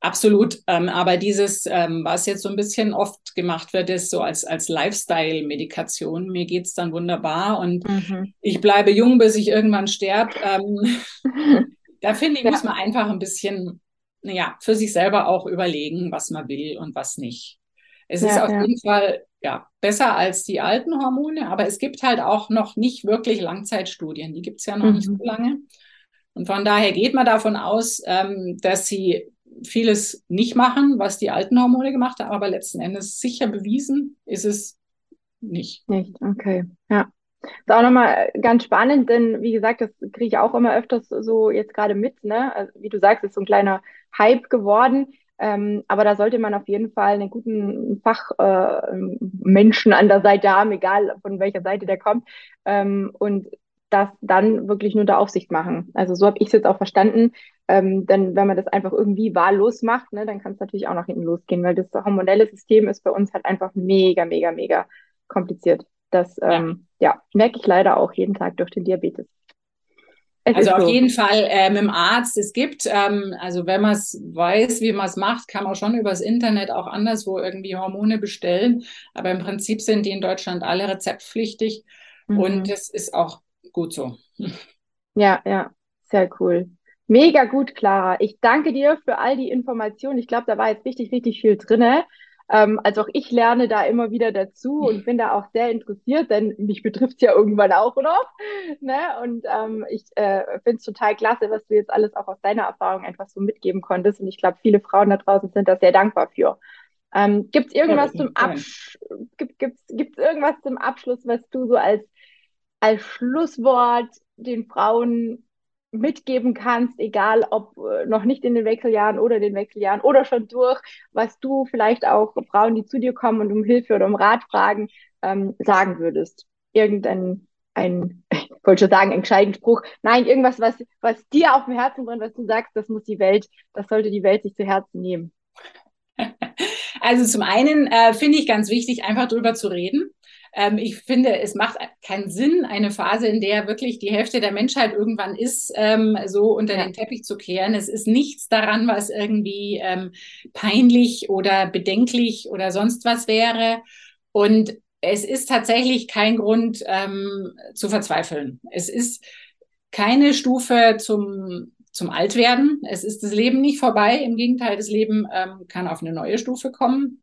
Absolut. Ähm, aber dieses, ähm, was jetzt so ein bisschen oft gemacht wird, ist so als, als Lifestyle-Medikation. Mir geht es dann wunderbar und mhm. ich bleibe jung, bis ich irgendwann sterbe. Ähm, da finde ich, muss man einfach ein bisschen ja, für sich selber auch überlegen, was man will und was nicht. Es ja, ist auf ja. jeden Fall ja, besser als die alten Hormone, aber es gibt halt auch noch nicht wirklich Langzeitstudien. Die gibt es ja noch mhm. nicht so lange. Und von daher geht man davon aus, ähm, dass sie vieles nicht machen, was die alten Hormone gemacht haben, aber letzten Endes sicher bewiesen ist es nicht. Nicht, okay, ja. Ist auch nochmal ganz spannend, denn wie gesagt, das kriege ich auch immer öfters so jetzt gerade mit, ne? Also, wie du sagst, ist so ein kleiner Hype geworden. Ähm, aber da sollte man auf jeden Fall einen guten Fachmenschen äh, an der Seite haben, egal von welcher Seite der kommt. Ähm, und das dann wirklich nur unter Aufsicht machen. Also so habe ich es jetzt auch verstanden. Ähm, denn wenn man das einfach irgendwie wahllos macht, ne, dann kann es natürlich auch nach hinten losgehen, weil das hormonelle System ist bei uns halt einfach mega, mega, mega kompliziert. Das ähm, ja. merke ich leider auch jeden Tag durch den Diabetes. Es also auf so. jeden Fall äh, mit dem Arzt. Es gibt, ähm, also wenn man es weiß, wie man es macht, kann man schon übers Internet auch anderswo irgendwie Hormone bestellen. Aber im Prinzip sind die in Deutschland alle rezeptpflichtig. Mhm. Und das ist auch gut so. Ja, ja, sehr cool. Mega gut, Clara. Ich danke dir für all die Informationen. Ich glaube, da war jetzt richtig, richtig viel drinne. Ähm, also auch ich lerne da immer wieder dazu und bin da auch sehr interessiert, denn mich betrifft es ja irgendwann auch noch. Ne? Und ähm, ich äh, finde es total klasse, was du jetzt alles auch aus deiner Erfahrung einfach so mitgeben konntest. Und ich glaube, viele Frauen da draußen sind da sehr dankbar für. Ähm, gibt es irgendwas ja, zum Absch gibt, gibt's, gibt's irgendwas zum Abschluss, was du so als, als Schlusswort den Frauen mitgeben kannst, egal ob äh, noch nicht in den Wechseljahren oder den Wechseljahren oder schon durch, was du vielleicht auch Frauen, die zu dir kommen und um Hilfe oder um Rat fragen, ähm, sagen würdest? Irgendein, ein, ich wollte schon sagen, entscheidenden Spruch. Nein, irgendwas, was, was dir auf dem Herzen brennt, was du sagst, das muss die Welt, das sollte die Welt sich zu Herzen nehmen. Also zum einen äh, finde ich ganz wichtig, einfach drüber zu reden. Ähm, ich finde, es macht keinen Sinn, eine Phase, in der wirklich die Hälfte der Menschheit irgendwann ist, ähm, so unter ja. den Teppich zu kehren. Es ist nichts daran, was irgendwie ähm, peinlich oder bedenklich oder sonst was wäre. Und es ist tatsächlich kein Grund ähm, zu verzweifeln. Es ist keine Stufe zum zum Altwerden. Es ist das Leben nicht vorbei. Im Gegenteil, das Leben ähm, kann auf eine neue Stufe kommen.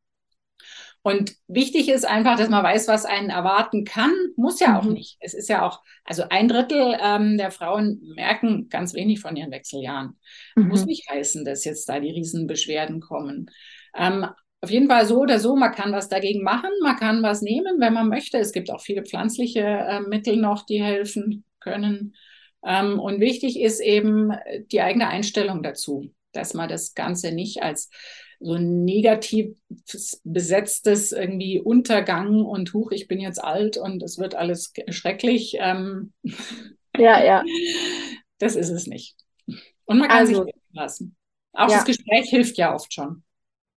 Und wichtig ist einfach, dass man weiß, was einen erwarten kann. Muss ja auch mhm. nicht. Es ist ja auch, also ein Drittel ähm, der Frauen merken ganz wenig von ihren Wechseljahren. Mhm. Muss nicht heißen, dass jetzt da die Riesenbeschwerden kommen. Ähm, auf jeden Fall so oder so, man kann was dagegen machen, man kann was nehmen, wenn man möchte. Es gibt auch viele pflanzliche äh, Mittel noch, die helfen können. Ähm, und wichtig ist eben die eigene Einstellung dazu, dass man das Ganze nicht als so ein negativ besetztes irgendwie Untergang und Huch, ich bin jetzt alt und es wird alles schrecklich. Ähm, ja, ja. Das ist es nicht. Und man kann also, sich lassen. Auch ja. das Gespräch hilft ja oft schon.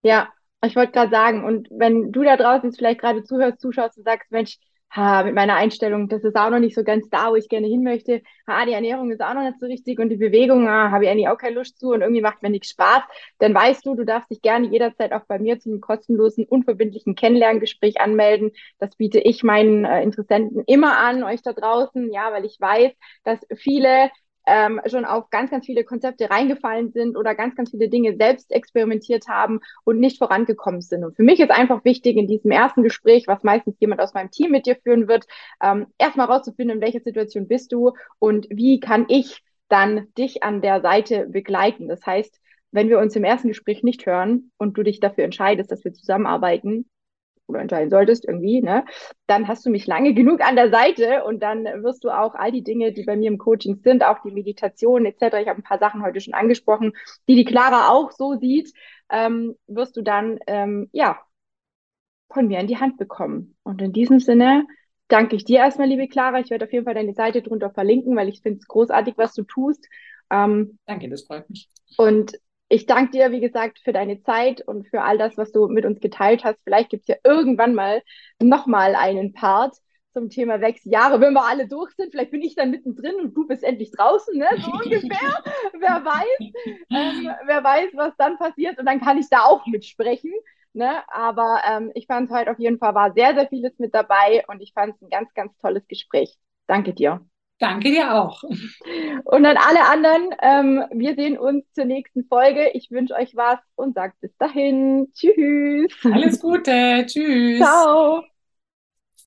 Ja, ich wollte gerade sagen, und wenn du da draußen jetzt vielleicht gerade zuhörst, zuschaust und sagst, Mensch, ha, mit meiner Einstellung, das ist auch noch nicht so ganz da, wo ich gerne hin möchte. Ha, die Ernährung ist auch noch nicht so richtig und die Bewegung, ah, habe ich eigentlich auch keine Lust zu und irgendwie macht mir nichts Spaß. Dann weißt du, du darfst dich gerne jederzeit auch bei mir zu einem kostenlosen, unverbindlichen Kennenlerngespräch anmelden. Das biete ich meinen äh, Interessenten immer an, euch da draußen, ja, weil ich weiß, dass viele ähm, schon auf ganz, ganz viele Konzepte reingefallen sind oder ganz, ganz viele Dinge selbst experimentiert haben und nicht vorangekommen sind. Und für mich ist einfach wichtig, in diesem ersten Gespräch, was meistens jemand aus meinem Team mit dir führen wird, ähm, erstmal rauszufinden, in welcher Situation bist du und wie kann ich dann dich an der Seite begleiten. Das heißt, wenn wir uns im ersten Gespräch nicht hören und du dich dafür entscheidest, dass wir zusammenarbeiten, oder entscheiden solltest irgendwie, ne, dann hast du mich lange genug an der Seite und dann wirst du auch all die Dinge, die bei mir im Coaching sind, auch die Meditation etc., ich habe ein paar Sachen heute schon angesprochen, die die Clara auch so sieht, ähm, wirst du dann, ähm, ja, von mir in die Hand bekommen. Und in diesem Sinne danke ich dir erstmal, liebe Clara. Ich werde auf jeden Fall deine Seite drunter verlinken, weil ich finde es großartig, was du tust. Ähm, danke, das freut mich. Und ich danke dir, wie gesagt, für deine Zeit und für all das, was du mit uns geteilt hast. Vielleicht gibt es ja irgendwann mal nochmal einen Part zum Thema Wechseljahre, wenn wir alle durch sind. Vielleicht bin ich dann mittendrin und du bist endlich draußen, ne? so ungefähr. wer weiß, ähm, wer weiß, was dann passiert und dann kann ich da auch mitsprechen. Ne? Aber ähm, ich fand es heute auf jeden Fall war sehr, sehr vieles mit dabei und ich fand es ein ganz, ganz tolles Gespräch. Danke dir. Danke dir auch. Und an alle anderen, ähm, wir sehen uns zur nächsten Folge. Ich wünsche euch was und sagt bis dahin. Tschüss. Alles Gute. Tschüss. Ciao.